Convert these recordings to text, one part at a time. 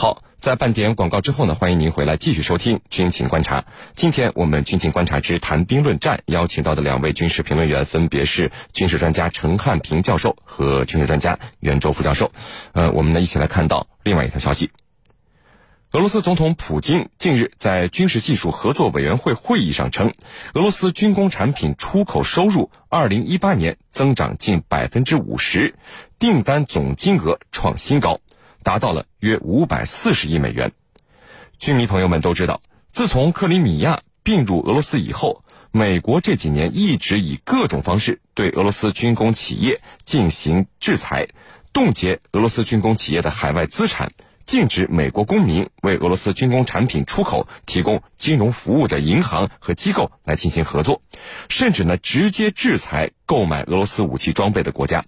好，在半点广告之后呢，欢迎您回来继续收听《军情观察》。今天我们《军情观察之谈兵论战》邀请到的两位军事评论员分别是军事专家陈汉平教授和军事专家袁周副教授。呃，我们呢一起来看到另外一条消息：俄罗斯总统普京近日在军事技术合作委员会会议上称，俄罗斯军工产品出口收入二零一八年增长近百分之五十，订单总金额创新高。达到了约五百四十亿美元。军迷朋友们都知道，自从克里米亚并入俄罗斯以后，美国这几年一直以各种方式对俄罗斯军工企业进行制裁，冻结俄罗斯军工企业的海外资产，禁止美国公民为俄罗斯军工产品出口提供金融服务的银行和机构来进行合作，甚至呢直接制裁购买俄罗斯武器装备的国家。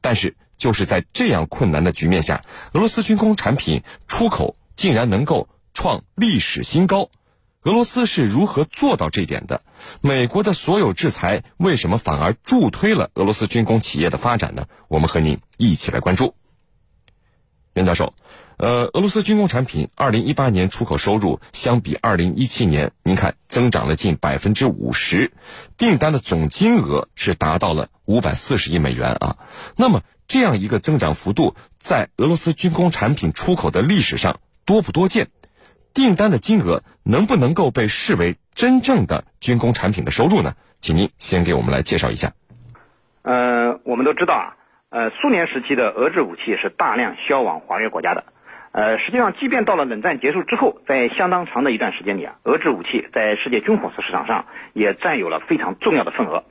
但是。就是在这样困难的局面下，俄罗斯军工产品出口竟然能够创历史新高。俄罗斯是如何做到这点的？美国的所有制裁为什么反而助推了俄罗斯军工企业的发展呢？我们和您一起来关注。袁教授，呃，俄罗斯军工产品二零一八年出口收入相比二零一七年，您看增长了近百分之五十，订单的总金额是达到了五百四十亿美元啊。那么这样一个增长幅度，在俄罗斯军工产品出口的历史上多不多见？订单的金额能不能够被视为真正的军工产品的收入呢？请您先给我们来介绍一下。呃，我们都知道啊，呃，苏联时期的俄制武器是大量销往华约国家的。呃，实际上，即便到了冷战结束之后，在相当长的一段时间里啊，俄制武器在世界军火市场上也占有了非常重要的份额。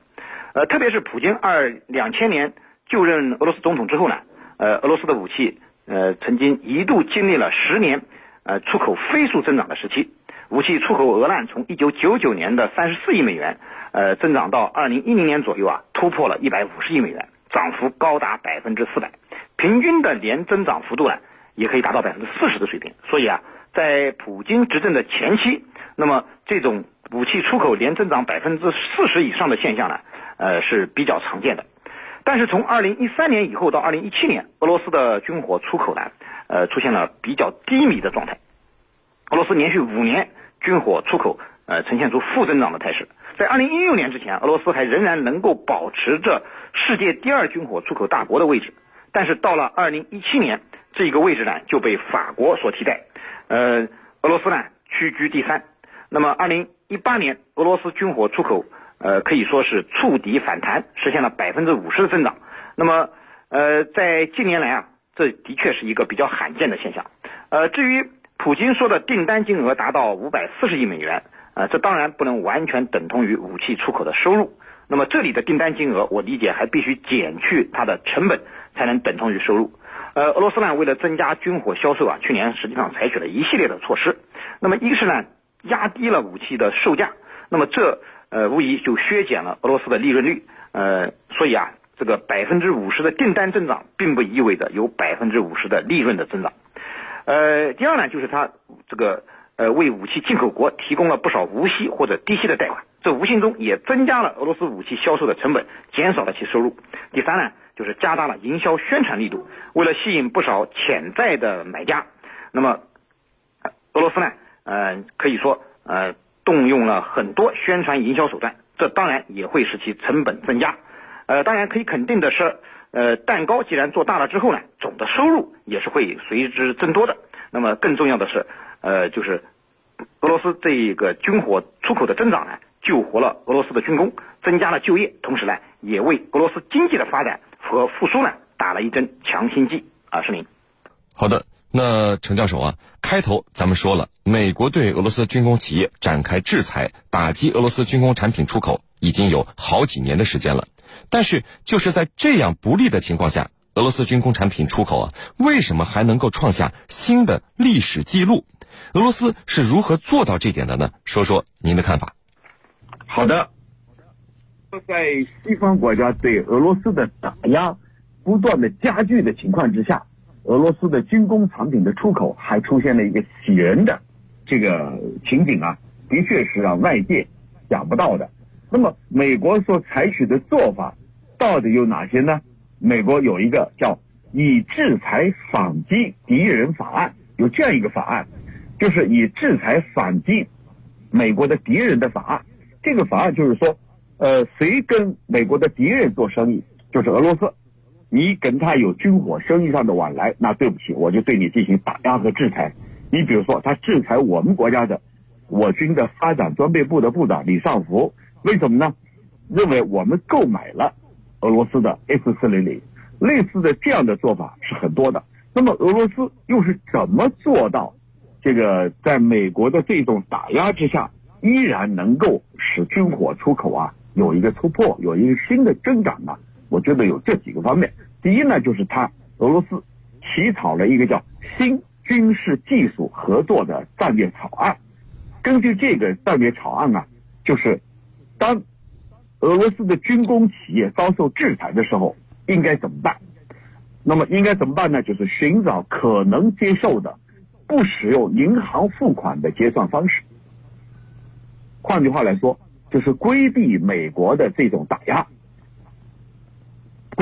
呃，特别是普京二两千年。就任俄罗斯总统之后呢，呃，俄罗斯的武器，呃，曾经一度经历了十年，呃，出口飞速增长的时期。武器出口额呢，从一九九九年的三十四亿美元，呃，增长到二零一零年左右啊，突破了一百五十亿美元，涨幅高达百分之四百，平均的年增长幅度呢，也可以达到百分之四十的水平。所以啊，在普京执政的前期，那么这种武器出口年增长百分之四十以上的现象呢，呃，是比较常见的。但是从二零一三年以后到二零一七年，俄罗斯的军火出口呢，呃，出现了比较低迷的状态。俄罗斯连续五年军火出口呃呈现出负增长的态势。在二零一六年之前，俄罗斯还仍然能够保持着世界第二军火出口大国的位置。但是到了二零一七年，这个位置呢就被法国所替代，呃，俄罗斯呢屈居第三。那么二零一八年，俄罗斯军火出口。呃，可以说是触底反弹，实现了百分之五十的增长。那么，呃，在近年来啊，这的确是一个比较罕见的现象。呃，至于普京说的订单金额达到五百四十亿美元，呃，这当然不能完全等同于武器出口的收入。那么这里的订单金额，我理解还必须减去它的成本，才能等同于收入。呃，俄罗斯呢，为了增加军火销售啊，去年实际上采取了一系列的措施。那么一是呢，压低了武器的售价。那么这呃，无疑就削减了俄罗斯的利润率，呃，所以啊，这个百分之五十的订单增长，并不意味着有百分之五十的利润的增长。呃，第二呢，就是它这个呃，为武器进口国提供了不少无息或者低息的贷款，这无形中也增加了俄罗斯武器销售的成本，减少了其收入。第三呢，就是加大了营销宣传力度，为了吸引不少潜在的买家，那么俄罗斯呢，呃，可以说呃。动用了很多宣传营销手段，这当然也会使其成本增加。呃，当然可以肯定的是，呃，蛋糕既然做大了之后呢，总的收入也是会随之增多的。那么更重要的是，呃，就是俄罗斯这个军火出口的增长呢，救活了俄罗斯的军工，增加了就业，同时呢，也为俄罗斯经济的发展和复苏呢打了一针强心剂。啊，是您。好的。那陈教授啊，开头咱们说了，美国对俄罗斯军工企业展开制裁，打击俄罗斯军工产品出口已经有好几年的时间了。但是就是在这样不利的情况下，俄罗斯军工产品出口啊，为什么还能够创下新的历史记录？俄罗斯是如何做到这点的呢？说说您的看法。好的，在西方国家对俄罗斯的打压不断的加剧的情况之下。俄罗斯的军工产品的出口还出现了一个喜人的这个情景啊，的确是让外界想不到的。那么，美国所采取的做法到底有哪些呢？美国有一个叫“以制裁反击敌人法案”，有这样一个法案，就是以制裁反击美国的敌人的法案。这个法案就是说，呃，谁跟美国的敌人做生意，就是俄罗斯，你跟他有军火生意上的往来，那对不起，我就对你进行打压和制裁。你比如说，他制裁我们国家的我军的发展装备部的部长李尚福，为什么呢？认为我们购买了俄罗斯的 S 四零零，类似的这样的做法是很多的。那么俄罗斯又是怎么做到这个在美国的这种打压之下，依然能够使军火出口啊有一个突破，有一个新的增长呢？我觉得有这几个方面。第一呢，就是他俄罗斯起草了一个叫新军事技术合作的战略草案。根据这个战略草案呢，就是当俄罗斯的军工企业遭受制裁的时候，应该怎么办？那么应该怎么办呢？就是寻找可能接受的、不使用银行付款的结算方式。换句话来说，就是规避美国的这种打压，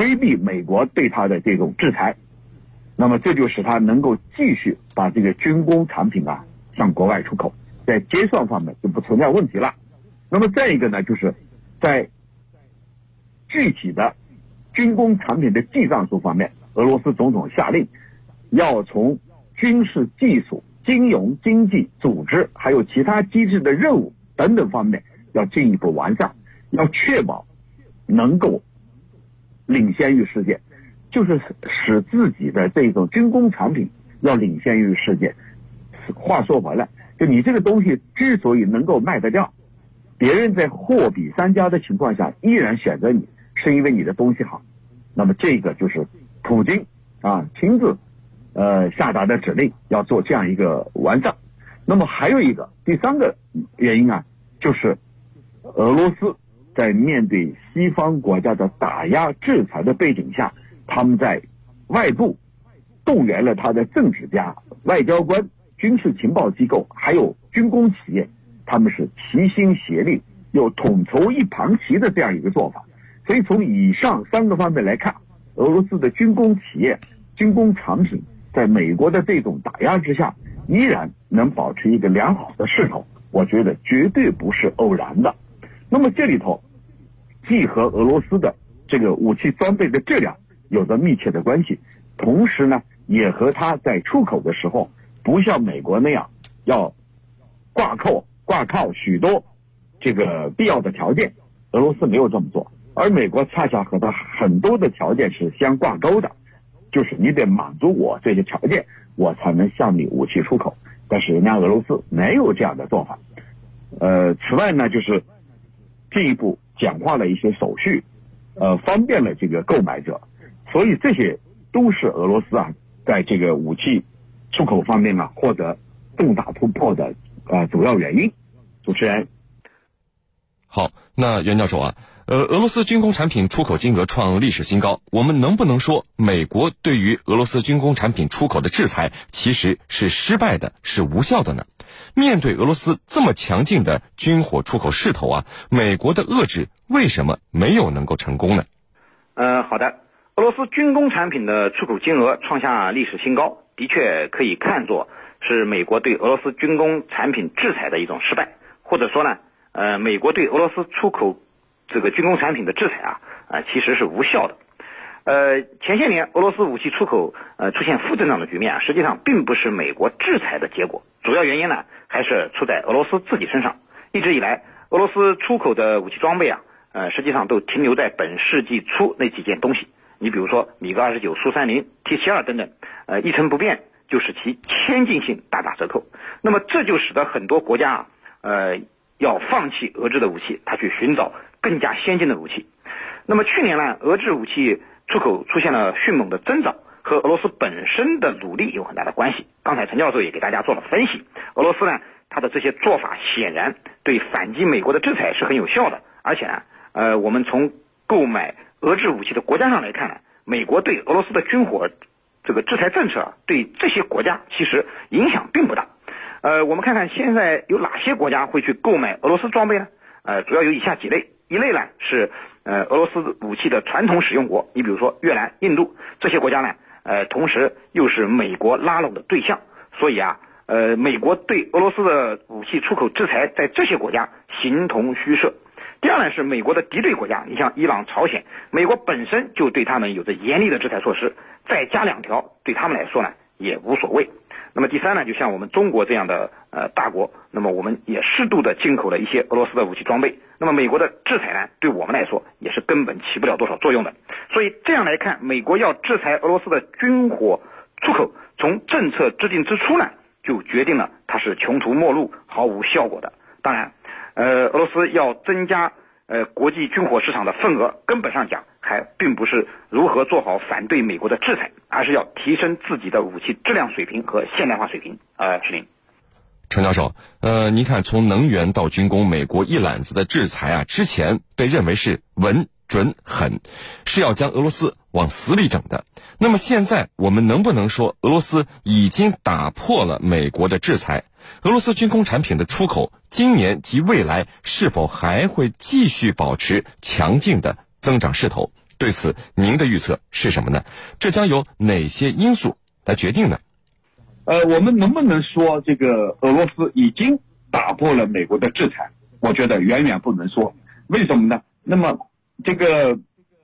规避美国对他的这种制裁。那么这就使他能够继续把这个军工产品啊向国外出口，在结算方面就不存在问题了。那么再一个呢，就是在具体的军工产品的记账数方面。俄罗斯总统下令，要从军事技术、金融经济、组织，还有其他机制的任务等等方面，要进一步完善，要确保能够领先于世界，就是使自己的这种军工产品要领先于世界。话说回来，就你这个东西之所以能够卖得掉，别人在货比三家的情况下依然选择你，是因为你的东西好。那么这个就是。普京啊，亲自呃下达的指令要做这样一个完善。那么还有一个第三个原因啊，就是俄罗斯在面对西方国家的打压制裁的背景下，他们在外部动员了他的政治家、外交官、军事情报机构，还有军工企业，他们是齐心协力，又统筹一盘棋的这样一个做法。所以从以上三个方面来看。俄罗斯的军工企业、军工产品在美国的这种打压之下，依然能保持一个良好的势头，我觉得绝对不是偶然的。那么这里头，既和俄罗斯的这个武器装备的质量有着密切的关系，同时呢，也和它在出口的时候不像美国那样要挂扣挂靠许多这个必要的条件，俄罗斯没有这么做。而美国恰恰和它很多的条件是相挂钩的，就是你得满足我这些条件，我才能向你武器出口。但是人家俄罗斯没有这样的做法。呃，此外呢，就是进一步简化了一些手续，呃，方便了这个购买者。所以这些都是俄罗斯啊，在这个武器出口方面啊获得重大突破的呃主要原因。主持人，好，那袁教授啊。呃，俄罗斯军工产品出口金额创历史新高。我们能不能说，美国对于俄罗斯军工产品出口的制裁其实是失败的，是无效的呢？面对俄罗斯这么强劲的军火出口势头啊，美国的遏制为什么没有能够成功呢？呃，好的，俄罗斯军工产品的出口金额创下历史新高，的确可以看作是美国对俄罗斯军工产品制裁的一种失败，或者说呢，呃，美国对俄罗斯出口。这个军工产品的制裁啊，啊其实是无效的。呃，前些年俄罗斯武器出口呃出现负增长的局面啊，实际上并不是美国制裁的结果，主要原因呢还是出在俄罗斯自己身上。一直以来，俄罗斯出口的武器装备啊，呃实际上都停留在本世纪初那几件东西。你比如说米格二十九、苏三零、T 七二等等，呃一成不变，就使其先进性大打折扣。那么这就使得很多国家啊，呃要放弃俄制的武器，他去寻找。更加先进的武器。那么去年呢，俄制武器出口出现了迅猛的增长，和俄罗斯本身的努力有很大的关系。刚才陈教授也给大家做了分析，俄罗斯呢，它的这些做法显然对反击美国的制裁是很有效的。而且呢，呃，我们从购买俄制武器的国家上来看呢，美国对俄罗斯的军火这个制裁政策对这些国家其实影响并不大。呃，我们看看现在有哪些国家会去购买俄罗斯装备呢？呃，主要有以下几类。一类呢是呃俄罗斯武器的传统使用国，你比如说越南、印度这些国家呢，呃同时又是美国拉拢的对象，所以啊，呃，美国对俄罗斯的武器出口制裁在这些国家形同虚设。第二呢，是美国的敌对国家，你像伊朗、朝鲜，美国本身就对他们有着严厉的制裁措施，再加两条，对他们来说呢也无所谓。那么第三呢，就像我们中国这样的呃大国，那么我们也适度的进口了一些俄罗斯的武器装备。那么美国的制裁呢，对我们来说也是根本起不了多少作用的。所以这样来看，美国要制裁俄罗斯的军火出口，从政策制定之初呢，就决定了它是穷途末路、毫无效果的。当然。呃，俄罗斯要增加呃国际军火市场的份额，根本上讲还并不是如何做好反对美国的制裁，而是要提升自己的武器质量水平和现代化水平。呃，石林，陈教授，呃，您看从能源到军工，美国一揽子的制裁啊，之前被认为是稳准狠，是要将俄罗斯往死里整的。那么现在我们能不能说俄罗斯已经打破了美国的制裁？俄罗斯军工产品的出口，今年及未来是否还会继续保持强劲的增长势头？对此，您的预测是什么呢？这将由哪些因素来决定呢？呃，我们能不能说这个俄罗斯已经打破了美国的制裁？我觉得远远不能说。为什么呢？那么，这个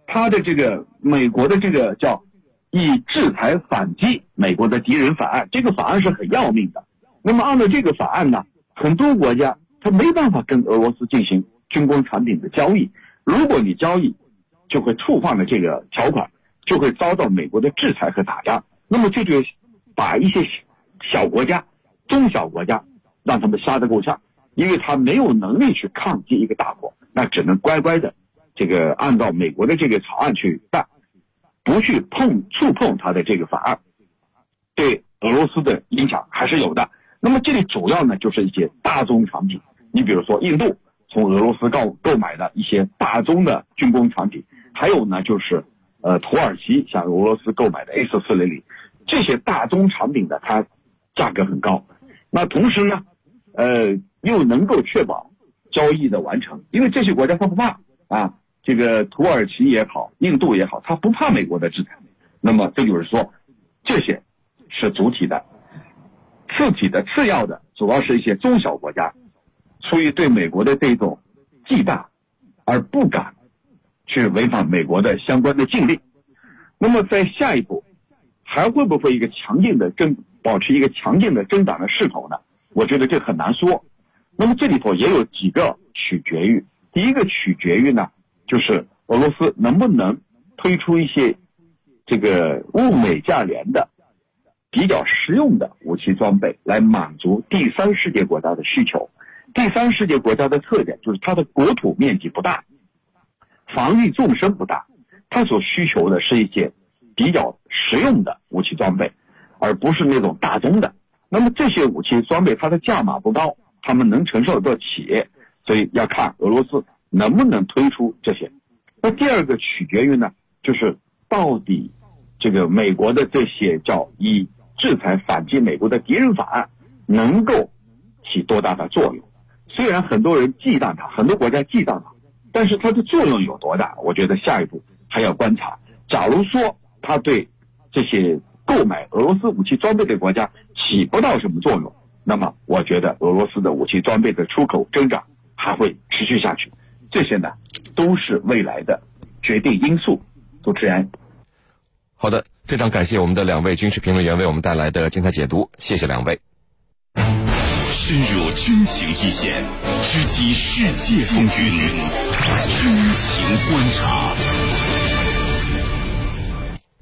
他的这个美国的这个叫以制裁反击美国的敌人法案，这个法案是很要命的。那么按照这个法案呢，很多国家他没办法跟俄罗斯进行军工产品的交易。如果你交易，就会触犯了这个条款，就会遭到美国的制裁和打压。那么这就把一些小国家、中小国家让他们杀得够呛，因为他没有能力去抗击一个大国，那只能乖乖的这个按照美国的这个草案去办，不去碰触碰他的这个法案，对俄罗斯的影响还是有的。那么这里主要呢就是一些大宗产品，你比如说印度从俄罗斯购购买的一些大宗的军工产品，还有呢就是呃土耳其向俄罗斯购买的 A 四四零零，这些大宗产品的它价格很高，那同时呢，呃又能够确保交易的完成，因为这些国家它不怕啊，这个土耳其也好，印度也好，它不怕美国的制裁，那么这就是说，这些是主体的。次体的、次要的，主要是一些中小国家，出于对美国的这种忌惮，而不敢去违反美国的相关的禁令。那么在下一步，还会不会一个强劲的增，保持一个强劲的增长的势头呢？我觉得这很难说。那么这里头也有几个取决于，第一个取决于呢，就是俄罗斯能不能推出一些这个物美价廉的。比较实用的武器装备来满足第三世界国家的需求。第三世界国家的特点就是它的国土面积不大，防御纵深不大，它所需求的是一些比较实用的武器装备，而不是那种大宗的。那么这些武器装备它的价码不高，他们能承受得起，所以要看俄罗斯能不能推出这些。那第二个取决于呢，就是到底这个美国的这些叫以。制裁反击美国的敌人法案能够起多大的作用？虽然很多人忌惮它，很多国家忌惮它，但是它的作用有多大？我觉得下一步还要观察。假如说它对这些购买俄罗斯武器装备的国家起不到什么作用，那么我觉得俄罗斯的武器装备的出口增长还会持续下去。这些呢，都是未来的决定因素。主持人，好的。非常感谢我们的两位军事评论员为我们带来的精彩解读，谢谢两位。深入军情一线，直击世界风云，军情观察。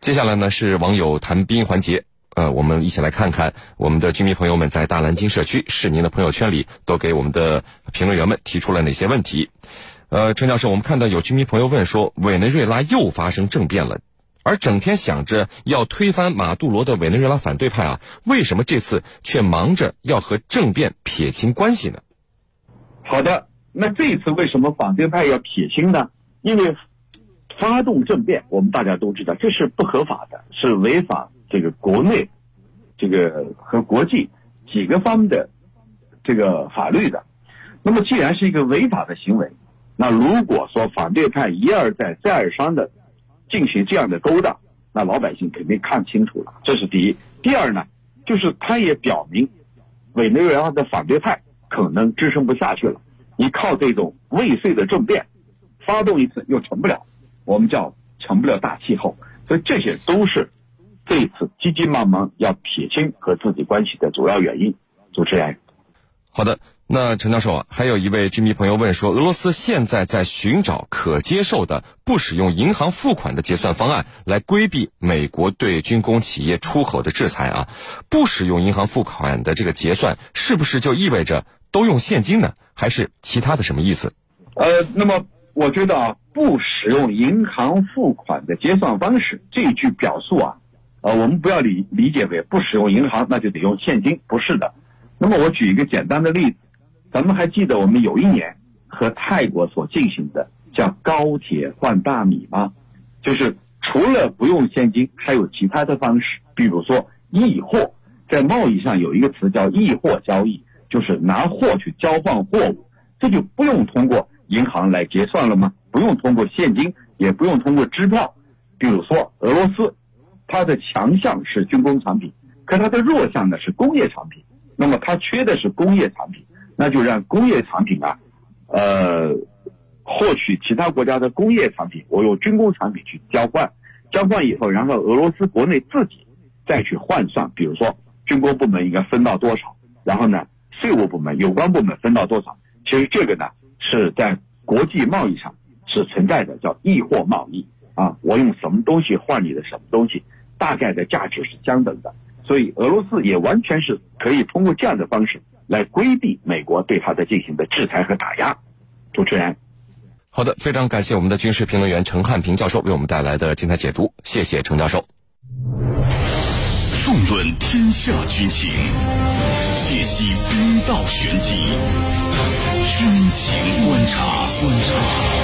接下来呢是网友谈兵环节，呃，我们一起来看看我们的居民朋友们在大蓝鲸社区、市民的朋友圈里都给我们的评论员们提出了哪些问题。呃，陈教授，我们看到有居民朋友问说，委内瑞拉又发生政变了。而整天想着要推翻马杜罗的委内瑞拉反对派啊，为什么这次却忙着要和政变撇清关系呢？好的，那这一次为什么反对派要撇清呢？因为发动政变，我们大家都知道这是不合法的，是违反这个国内这个和国际几个方的这个法律的。那么既然是一个违法的行为，那如果说反对派一而再再而三的。进行这样的勾当，那老百姓肯定看清楚了。这是第一。第二呢，就是他也表明，委内瑞拉的反对派可能支撑不下去了。你靠这种未遂的政变，发动一次又成不了，我们叫成不了大气候。所以这些都是这一次急急忙忙要撇清和自己关系的主要原因。主持人，好的。那陈教授啊，还有一位居民朋友问说，俄罗斯现在在寻找可接受的不使用银行付款的结算方案，来规避美国对军工企业出口的制裁啊。不使用银行付款的这个结算，是不是就意味着都用现金呢？还是其他的什么意思？呃，那么我觉得啊，不使用银行付款的结算方式这句表述啊，呃，我们不要理理解为不使用银行那就得用现金，不是的。那么我举一个简单的例子。咱们还记得我们有一年和泰国所进行的叫高铁换大米吗？就是除了不用现金，还有其他的方式，比如说易货，在贸易上有一个词叫易货交易，就是拿货去交换货物，这就不用通过银行来结算了吗？不用通过现金，也不用通过支票。比如说俄罗斯，它的强项是军工产品，可它的弱项呢是工业产品，那么它缺的是工业产品。那就让工业产品啊，呃，获取其他国家的工业产品，我用军工产品去交换，交换以后，然后俄罗斯国内自己再去换算，比如说军工部门应该分到多少，然后呢，税务部门有关部门分到多少，其实这个呢是在国际贸易上是存在的，叫易货贸易啊，我用什么东西换你的什么东西，大概的价值是相等的，所以俄罗斯也完全是可以通过这样的方式。来规避美国对他的进行的制裁和打压。主持人，好的，非常感谢我们的军事评论员陈汉平教授为我们带来的精彩解读，谢谢陈教授。纵论天下军情，解析兵道玄机，军情观察。观察。